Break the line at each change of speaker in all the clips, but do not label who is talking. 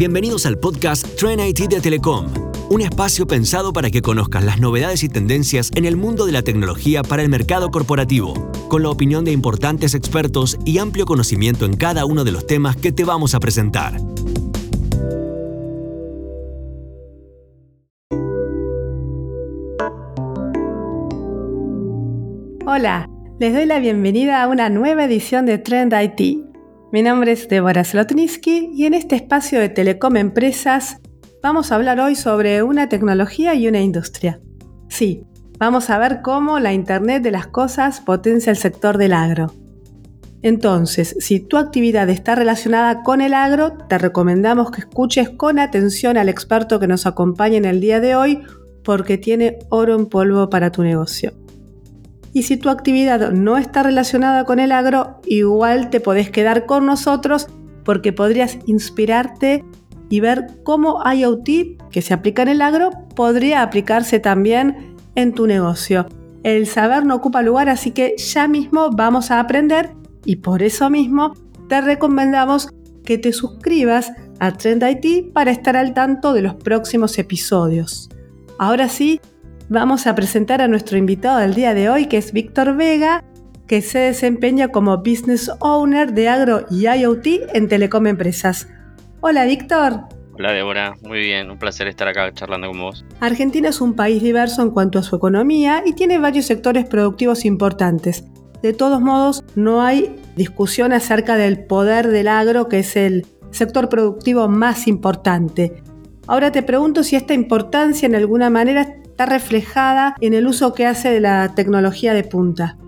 Bienvenidos al podcast Trend IT de Telecom, un espacio pensado para que conozcas las novedades y tendencias en el mundo de la tecnología para el mercado corporativo, con la opinión de importantes expertos y amplio conocimiento en cada uno de los temas que te vamos a presentar.
Hola, les doy la bienvenida a una nueva edición de Trend IT. Mi nombre es Deborah Slotniski y en este espacio de Telecom Empresas vamos a hablar hoy sobre una tecnología y una industria. Sí, vamos a ver cómo la Internet de las Cosas potencia el sector del agro. Entonces, si tu actividad está relacionada con el agro, te recomendamos que escuches con atención al experto que nos acompaña en el día de hoy porque tiene oro en polvo para tu negocio. Y si tu actividad no está relacionada con el agro, igual te podés quedar con nosotros porque podrías inspirarte y ver cómo IoT que se aplica en el agro podría aplicarse también en tu negocio. El saber no ocupa lugar, así que ya mismo vamos a aprender y por eso mismo te recomendamos que te suscribas a Trend IT para estar al tanto de los próximos episodios. Ahora sí, vamos a presentar a nuestro invitado del día de hoy, que es Víctor Vega, que se desempeña como Business Owner de Agro y IoT en Telecom Empresas. Hola, Víctor.
Hola, Débora. Muy bien, un placer estar acá charlando con vos.
Argentina es un país diverso en cuanto a su economía y tiene varios sectores productivos importantes. De todos modos, no hay discusión acerca del poder del agro, que es el sector productivo más importante. Ahora te pregunto si esta importancia en alguna manera está reflejada en el uso que hace de la tecnología de punta.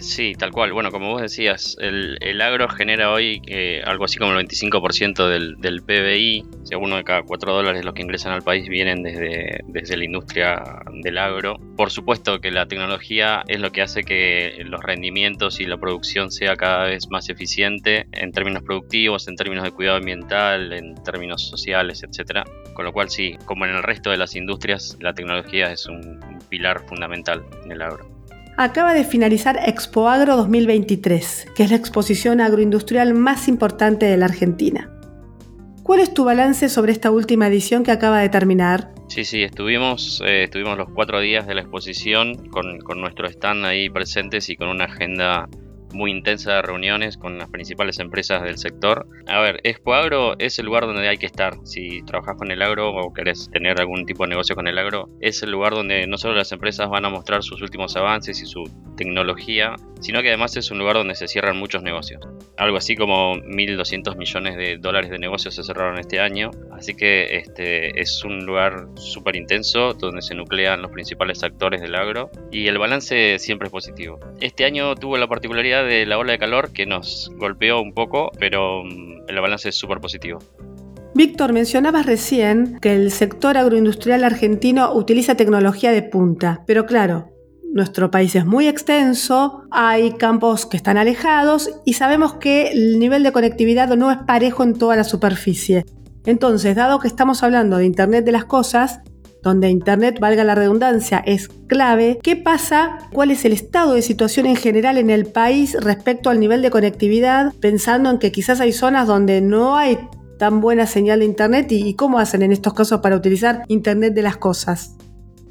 Sí, tal cual. Bueno, como vos decías, el, agro genera hoy eh, algo así como el 25% del, del PBI. O sea, uno de cada cuatro dólares los que ingresan al país vienen desde, desde la industria del agro. Por supuesto que la tecnología es lo que hace que los rendimientos y la producción sea cada vez más eficiente en términos productivos, en términos de cuidado ambiental, en términos sociales, etcétera. Con lo cual, sí, como en el resto de las industrias, la tecnología es un pilar fundamental en el agro.
Acaba de finalizar Expo Agro 2023, que es la exposición agroindustrial más importante de la Argentina. ¿Cuál es tu balance sobre esta última edición que acaba de terminar?
Sí, sí, estuvimos, eh, estuvimos los cuatro días de la exposición con, con nuestro stand ahí presentes y con una agenda muy intensa de reuniones con las principales empresas del sector. A ver, Expo Agro es el lugar donde hay que estar. Si trabajas con el agro o querés tener algún tipo de negocio con el agro, es el lugar donde no solo las empresas van a mostrar sus últimos avances y su tecnología, sino que además es un lugar donde se cierran muchos negocios. Algo así como 1.200 millones de dólares de negocios se cerraron este año, así que este es un lugar súper intenso donde se nuclean los principales actores del agro y el balance siempre es positivo. Este año tuvo la particularidad de la ola de calor que nos golpeó un poco, pero mm, el balance es súper positivo.
Víctor, mencionabas recién que el sector agroindustrial argentino utiliza tecnología de punta, pero claro, nuestro país es muy extenso, hay campos que están alejados y sabemos que el nivel de conectividad no es parejo en toda la superficie. Entonces, dado que estamos hablando de Internet de las Cosas, donde Internet, valga la redundancia, es clave, ¿qué pasa? ¿Cuál es el estado de situación en general en el país respecto al nivel de conectividad? Pensando en que quizás hay zonas donde no hay tan buena señal de Internet y, cómo hacen en estos casos para utilizar Internet de las cosas.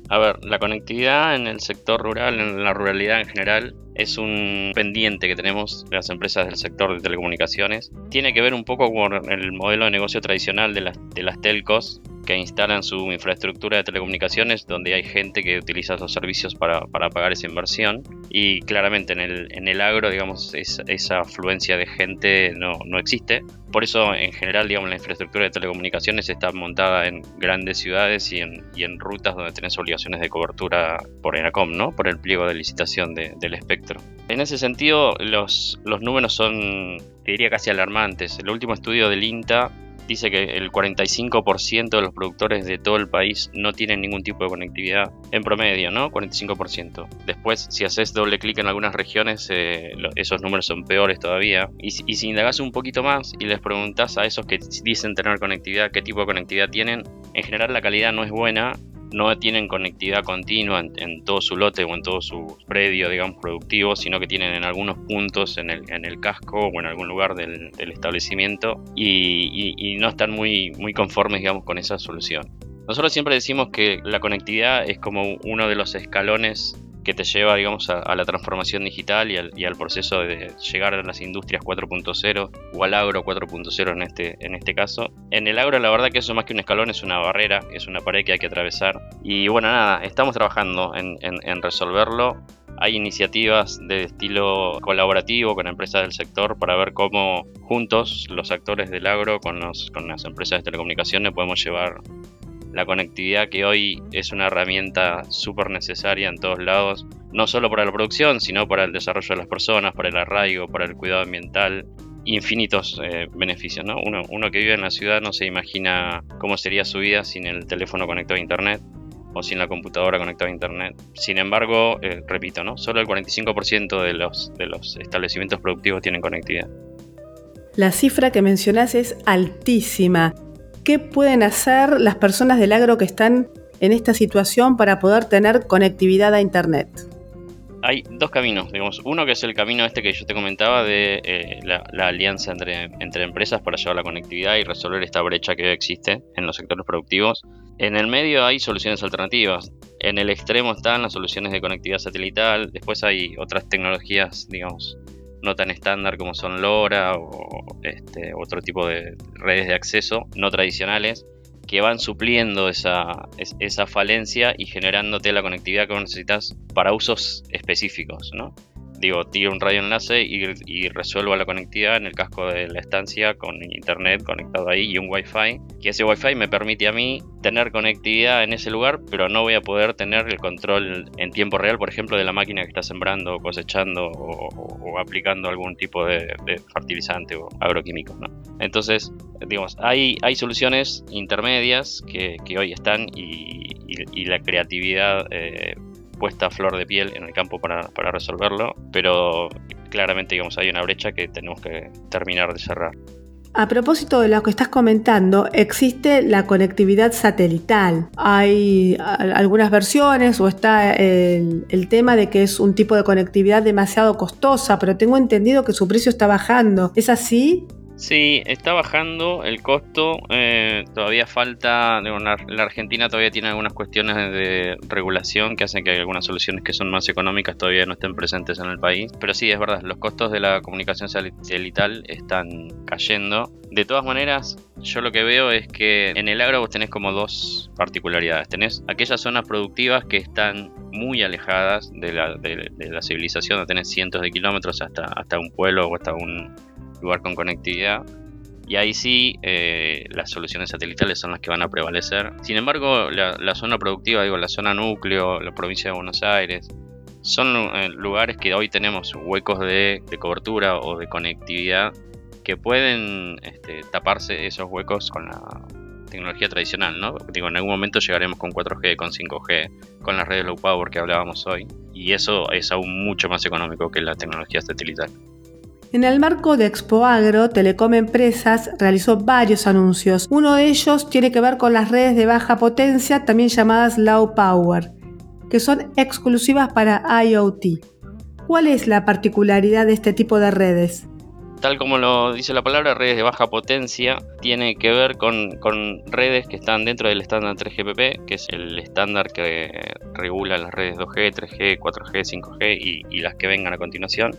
A ver, la conectividad en el sector rural, en la ruralidad en general, es un pendiente que tenemos las empresas del sector de telecomunicaciones. Tiene que ver un poco con el modelo de negocio tradicional de las, telcos, que instalan su infraestructura de telecomunicaciones donde hay gente que utiliza esos servicios para, pagar esa inversión. Y claramente en el, en el agro digamos esa afluencia de gente no, no existe. Por eso en general digamos la infraestructura de telecomunicaciones está montada en grandes ciudades y en, y en rutas donde tenés obligaciones de cobertura por ENACOM, ¿no? por el pliego de licitación del espectro. En ese sentido los, los números son te diría casi alarmantes. El último estudio del INTA dice que el 45% de los productores de todo el país no tienen ningún tipo de conectividad en promedio, ¿no? 45%. Después, si haces doble clic en algunas regiones, eh, esos números son peores todavía. Y, si indagas un poquito más y les preguntas a esos que dicen tener conectividad qué tipo de conectividad tienen, en general la calidad no es buena no tienen conectividad continua en, todo su lote o en todo su predio, digamos, productivo, sino que tienen en algunos puntos en el, en el casco o en algún lugar del, establecimiento y, no están muy, muy conformes, digamos, con esa solución. Nosotros siempre decimos que la conectividad es como uno de los escalones que te lleva, digamos, a, la transformación digital y al, proceso de llegar a las industrias 4.0 o al agro 4.0 en este, en este caso. En el agro, la verdad que eso más que un escalón es una barrera, es una pared que hay que atravesar. Y bueno, nada, estamos trabajando en, resolverlo. Hay iniciativas de estilo colaborativo con empresas del sector para ver cómo juntos los actores del agro con, los, con las empresas de telecomunicaciones podemos llevar la conectividad que hoy es una herramienta súper necesaria en todos lados, no solo para la producción, sino para el desarrollo de las personas, para el arraigo, para el cuidado ambiental, infinitos eh, beneficios. ¿no? Uno, uno que vive en la ciudad no se imagina cómo sería su vida sin el teléfono conectado a Internet o sin la computadora conectada a Internet. Sin embargo, eh, repito, ¿no? solo el 45% de los, de los establecimientos productivos tienen conectividad.
La cifra que mencionás es altísima. ¿Qué pueden hacer las personas del agro que están en esta situación para poder tener conectividad a Internet?
Hay dos caminos, digamos. Uno que es el camino este que yo te comentaba de eh, la, alianza entre, entre empresas para llevar la conectividad y resolver esta brecha que existe en los sectores productivos. En el medio hay soluciones alternativas. En el extremo están las soluciones de conectividad satelital. Después hay otras tecnologías, digamos, no tan estándar como son LoRa o este, otro tipo de redes de acceso no tradicionales que van supliendo esa, esa falencia y generándote la conectividad que necesitas para usos específicos, ¿no? Digo, tiro un radioenlace y, y resuelvo la conectividad en el casco de la estancia con internet conectado ahí y un wifi, que ese wifi me permite a mí tener conectividad en ese lugar, pero no voy a poder tener el control en tiempo real, por ejemplo, de la máquina que está sembrando, cosechando o, aplicando algún tipo de, fertilizante o agroquímico. ¿no? Entonces, digamos, hay, hay soluciones intermedias que, hoy están y, la creatividad eh, puesta flor de piel en el campo para, resolverlo, pero claramente digamos, hay una brecha que tenemos que terminar de cerrar.
A propósito de lo que estás comentando, existe la conectividad satelital. Hay algunas versiones o está el, el, tema de que es un tipo de conectividad demasiado costosa, pero tengo entendido que su precio está bajando. ¿Es así?
Sí, está bajando el costo. Eh, todavía falta. la, Argentina todavía tiene algunas cuestiones de regulación que hacen que algunas soluciones que son más económicas todavía no estén presentes en el país. Pero sí, es verdad, los costos de la comunicación satelital están cayendo. De todas maneras, yo lo que veo es que en el agro vos tenés como dos particularidades. Tenés aquellas zonas productivas que están muy alejadas de la, de, la civilización, tenés cientos de kilómetros hasta, hasta un pueblo o hasta un lugar con conectividad. Y ahí sí, eh, las soluciones satelitales son las que van a prevalecer. Sin embargo, la, zona productiva, digo, la zona núcleo, la provincia de Buenos Aires, son eh, lugares que hoy tenemos huecos de, cobertura o de conectividad que pueden este, taparse esos huecos con la tecnología tradicional, ¿no? Digo, en algún momento llegaremos con 4G, con 5G, con las redes low power que hablábamos hoy, y eso es aún mucho más económico que la tecnología satelital.
En el marco de Expo Agro, Telecom Empresas realizó varios anuncios. Uno de ellos tiene que ver con las redes de baja potencia, también llamadas Low Power, que son exclusivas para IoT. ¿Cuál es la particularidad de este tipo de redes?
Tal como lo dice la palabra, redes de baja potencia tiene que ver con, redes que están dentro del estándar 3GPP, que es el estándar que regula las redes 2G, 3G, 4G, 5G y, y las que vengan a continuación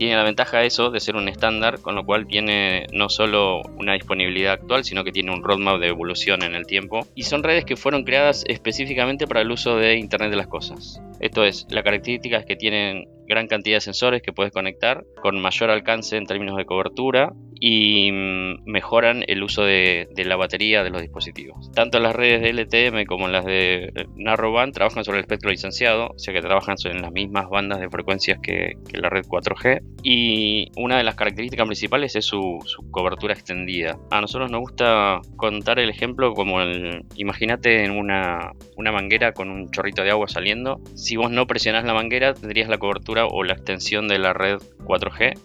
tiene la ventaja eso de ser un estándar, con lo cual tiene no solo una disponibilidad actual, sino que tiene un roadmap de evolución en el tiempo. Y son redes que fueron creadas específicamente para el uso de Internet de las Cosas. Esto es, la característica es que tienen gran cantidad de sensores que puedes conectar con mayor alcance en términos de cobertura y mm, mejoran el uso de, la batería de los dispositivos. Tanto las redes de LTM como las de eh, Narrowband trabajan sobre el espectro licenciado, o sea que trabajan en las mismas bandas de frecuencias que, la red 4G. Y una de las características principales es su, cobertura extendida. A nosotros nos gusta contar el ejemplo como el, imagínate en una, una manguera con un chorrito de agua saliendo. Si vos no presionás la manguera, tendrías la cobertura o la extensión de la red 4G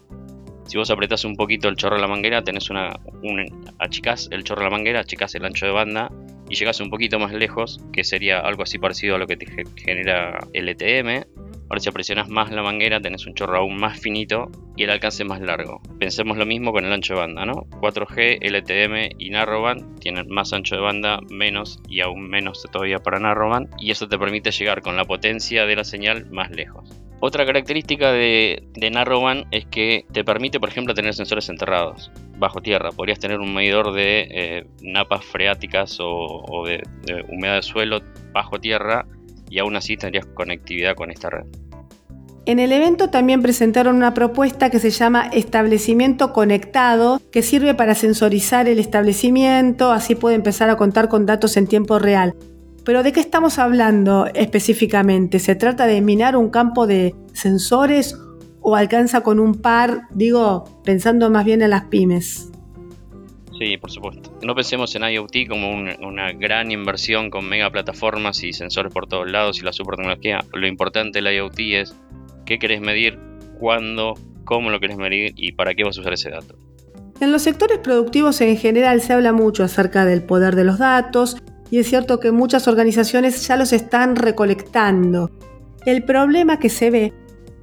si vos apretás un poquito el chorro de la manguera, tenés una, un, achicás el chorro de la manguera, achicás el ancho de banda y llegas un poquito más lejos, que sería algo así parecido a lo que te genera LTM, Ahora si presionas más la manguera tenés un chorro aún más finito y el alcance más largo. Pensemos lo mismo con el ancho de banda, ¿no? 4G, LTM y Narrowband tienen más ancho de banda, menos y aún menos todavía para Narrowband y eso te permite llegar con la potencia de la señal más lejos. Otra característica de, de Narrowband es que te permite, por ejemplo, tener sensores enterrados bajo tierra. Podrías tener un medidor de eh, napas freáticas o, de, de humedad de suelo bajo tierra y aún así tendrías conectividad con esta red.
En el evento también presentaron una propuesta que se llama establecimiento conectado, que sirve para sensorizar el establecimiento, así puede empezar a contar con datos en tiempo real. Pero ¿de qué estamos hablando específicamente? ¿Se trata de minar un campo de sensores o alcanza con un par, digo, pensando más bien en las pymes?
Sí, por supuesto. No pensemos en IoT como una gran inversión con mega plataformas y sensores por todos lados y la super tecnología. Lo importante del IoT es qué querés medir, cuándo, cómo lo querés medir y para qué vas a usar ese dato.
En los sectores productivos en general se habla mucho acerca del poder de los datos y es cierto que muchas organizaciones ya los están recolectando. El problema que se ve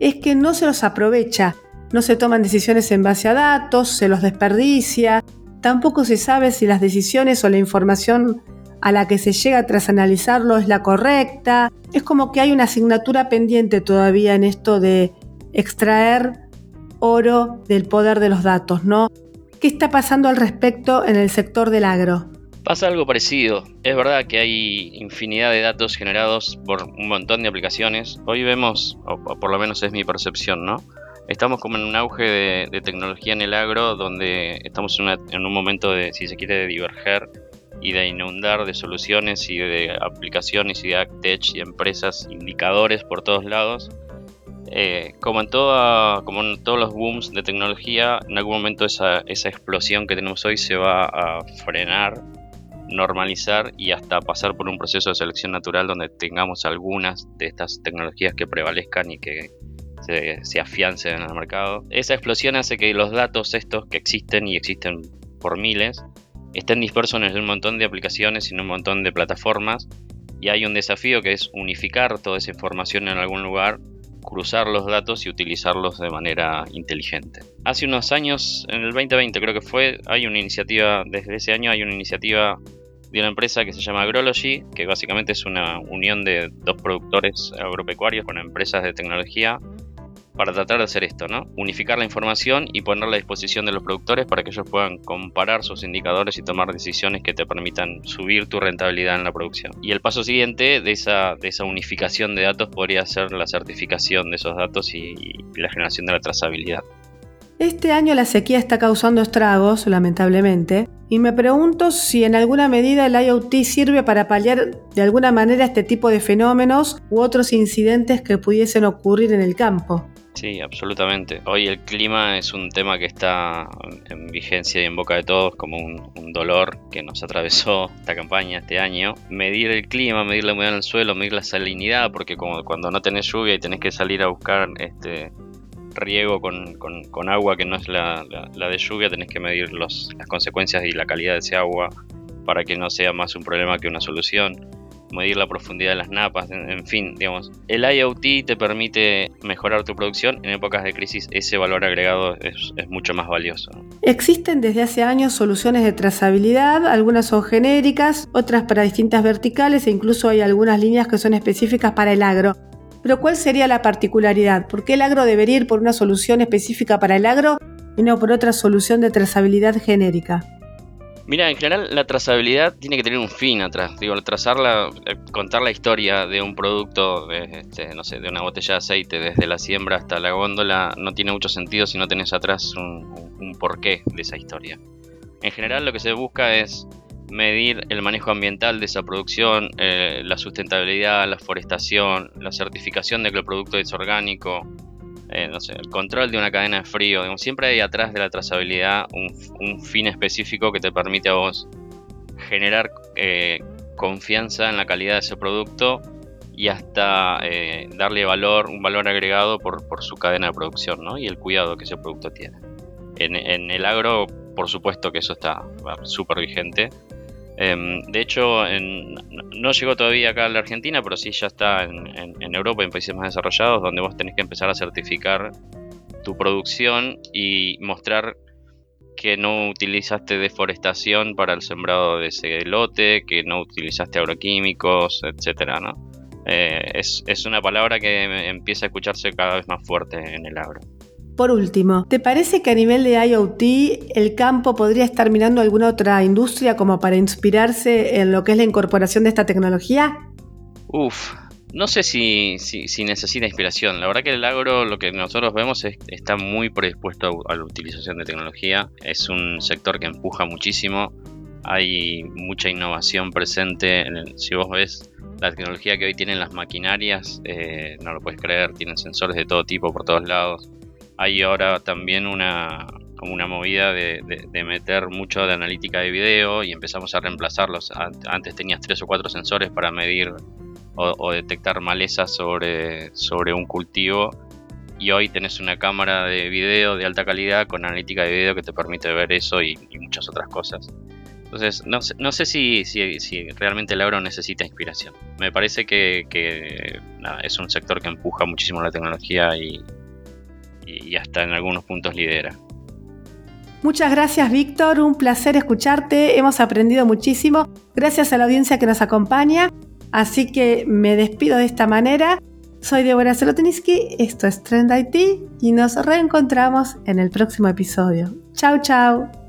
es que no se los aprovecha, no se toman decisiones en base a datos, se los desperdicia, Tampoco se sabe si las decisiones o la información a la que se llega tras analizarlo es la correcta. Es como que hay una asignatura pendiente todavía en esto de extraer oro del poder de los datos, ¿no? ¿Qué está pasando al respecto en el sector del agro?
Pasa algo parecido. Es verdad que hay infinidad de datos generados por un montón de aplicaciones. Hoy vemos, o por lo menos es mi percepción, ¿no? Estamos como en un auge de, tecnología en el agro donde estamos en, un momento de, si se quiere, de diverger y de inundar de soluciones y de aplicaciones y de AgTech y empresas, indicadores por todos lados. Eh, como, en toda, como en todos los booms de tecnología, en algún momento esa, esa explosión que tenemos hoy se va a frenar, normalizar y hasta pasar por un proceso de selección natural donde tengamos algunas de estas tecnologías que prevalezcan y que se, afiancen en el mercado. Esa explosión hace que los datos estos que existen y existen por miles estén dispersos en un montón de aplicaciones y en un montón de plataformas y hay un desafío que es unificar toda esa información en algún lugar, cruzar los datos y utilizarlos de manera inteligente. Hace unos años, en el 2020 creo que fue, hay una iniciativa, desde ese año hay una iniciativa de una empresa que se llama Agrology, que básicamente es una unión de dos productores agropecuarios con empresas de tecnología para tratar de hacer esto, ¿no? Unificar la información y ponerla a disposición de los productores para que ellos puedan comparar sus indicadores y tomar decisiones que te permitan subir tu rentabilidad en la producción. Y el paso siguiente de esa, de esa unificación de datos podría ser la certificación de esos datos y, y la generación de la trazabilidad.
Este año la sequía está causando estragos, lamentablemente, y me pregunto si en alguna medida el IoT sirve para paliar de alguna manera este tipo de fenómenos u otros incidentes que pudiesen ocurrir en el campo.
Sí, absolutamente. Hoy el clima es un tema que está en vigencia y en boca de todos como un, dolor que nos atravesó esta campaña este año. Medir el clima, medir la humedad en el suelo, medir la salinidad, porque como cuando no tenés lluvia y tenés que salir a buscar este riego con, agua que no es la, de lluvia, tenés que medir las consecuencias y la calidad de ese agua para que no sea más un problema que una solución medir la profundidad de las napas, en, fin, digamos. El IoT te permite mejorar tu producción. En épocas de crisis ese valor agregado es, mucho más valioso.
Existen desde hace años soluciones de trazabilidad, algunas son genéricas, otras para distintas verticales e incluso hay algunas líneas que son específicas para el agro. Pero ¿cuál sería la particularidad? ¿Por qué el agro debería ir por una solución específica para el agro y no por otra solución de trazabilidad genérica?
Mira, en general la trazabilidad tiene que tener un fin atrás. Digo, trazarla, eh, contar la historia de un producto, de, este, no sé, de una botella de aceite desde la siembra hasta la góndola, no tiene mucho sentido si no tenés atrás un, porqué de esa historia. En general lo que se busca es medir el manejo ambiental de esa producción, eh, la sustentabilidad, la forestación, la certificación de que el producto es orgánico, eh, no sé, el control de una cadena de frío. siempre hay atrás de la trazabilidad un, fin específico que te permite a vos generar eh, confianza en la calidad de ese producto y hasta darle valor, un valor agregado por, su cadena de producción y el cuidado que ese producto tiene. En, en, el agro, por supuesto que eso está súper vigente Em, de hecho, no llegó todavía acá a la Argentina, pero sí ya está en, en, Europa, en países más desarrollados, donde vos tenés que empezar a certificar tu producción y mostrar que no utilizaste deforestación para el sembrado de ese lote, que no utilizaste agroquímicos, etcétera, ¿no? Eh, es, es, una palabra que empieza a escucharse cada vez más fuerte en el agro.
Por último, ¿te parece que a nivel de IoT el campo podría estar mirando alguna otra industria como para inspirarse en lo que es la incorporación de esta tecnología?
Uf, no sé si, si, necesita inspiración. La verdad que el agro, lo que nosotros vemos, es, está muy predispuesto a, la utilización de tecnología. Es un sector que empuja muchísimo. Hay mucha innovación presente. si vos ves la tecnología que hoy tienen las maquinarias, eh, no lo puedes creer. Tienen sensores de todo tipo por todos lados. Hay ahora también una, como una movida de, meter mucho de analítica de video y empezamos a reemplazarlos. Antes tenías tres o cuatro sensores para medir o, detectar malezas sobre, sobre un cultivo y hoy tenés una cámara de video de alta calidad con analítica de video que te permite ver eso y, muchas otras cosas. Entonces, no no sé si, si, realmente el agro necesita inspiración. Me parece que, es un sector que empuja muchísimo la tecnología y, y hasta en algunos puntos lidera.
Muchas gracias Víctor, un placer escucharte, hemos aprendido muchísimo. Gracias a la audiencia que nos acompaña Así que me despido de esta manera. Soy Deborah Solotiniski, esto es Trend IT y nos reencontramos en el próximo episodio. Chao, chao.